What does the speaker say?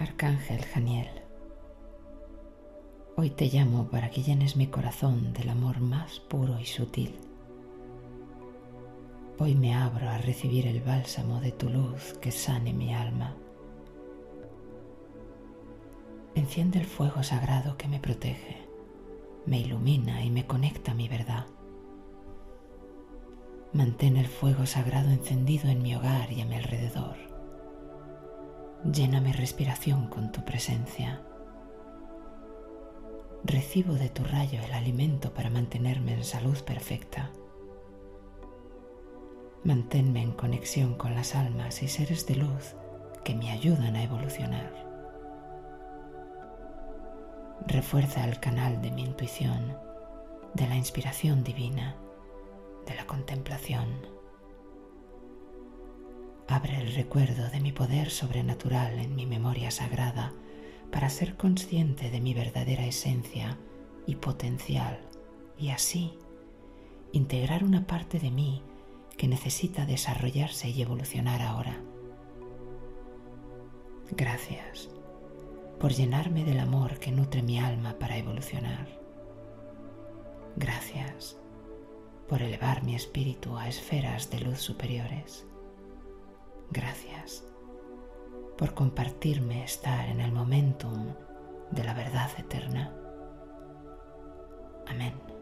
Arcángel Janiel. Hoy te llamo para que llenes mi corazón del amor más puro y sutil. Hoy me abro a recibir el bálsamo de tu luz que sane mi alma. Enciende el fuego sagrado que me protege, me ilumina y me conecta a mi verdad. Mantén el fuego sagrado encendido en mi hogar y a mi alrededor Llena mi respiración con tu presencia. Recibo de tu rayo el alimento para mantenerme en salud perfecta. Manténme en conexión con las almas y seres de luz que me ayudan a evolucionar. Refuerza el canal de mi intuición, de la inspiración divina, de la contemplación Abre el recuerdo de mi poder sobrenatural en mi memoria sagrada para ser consciente de mi verdadera esencia y potencial y así integrar una parte de mí que necesita desarrollarse y evolucionar ahora. Gracias por llenarme del amor que nutre mi alma para evolucionar. Gracias por elevar mi espíritu a esferas de luz superiores. Gracias por compartirme estar en el momentum de la verdad eterna. Amén.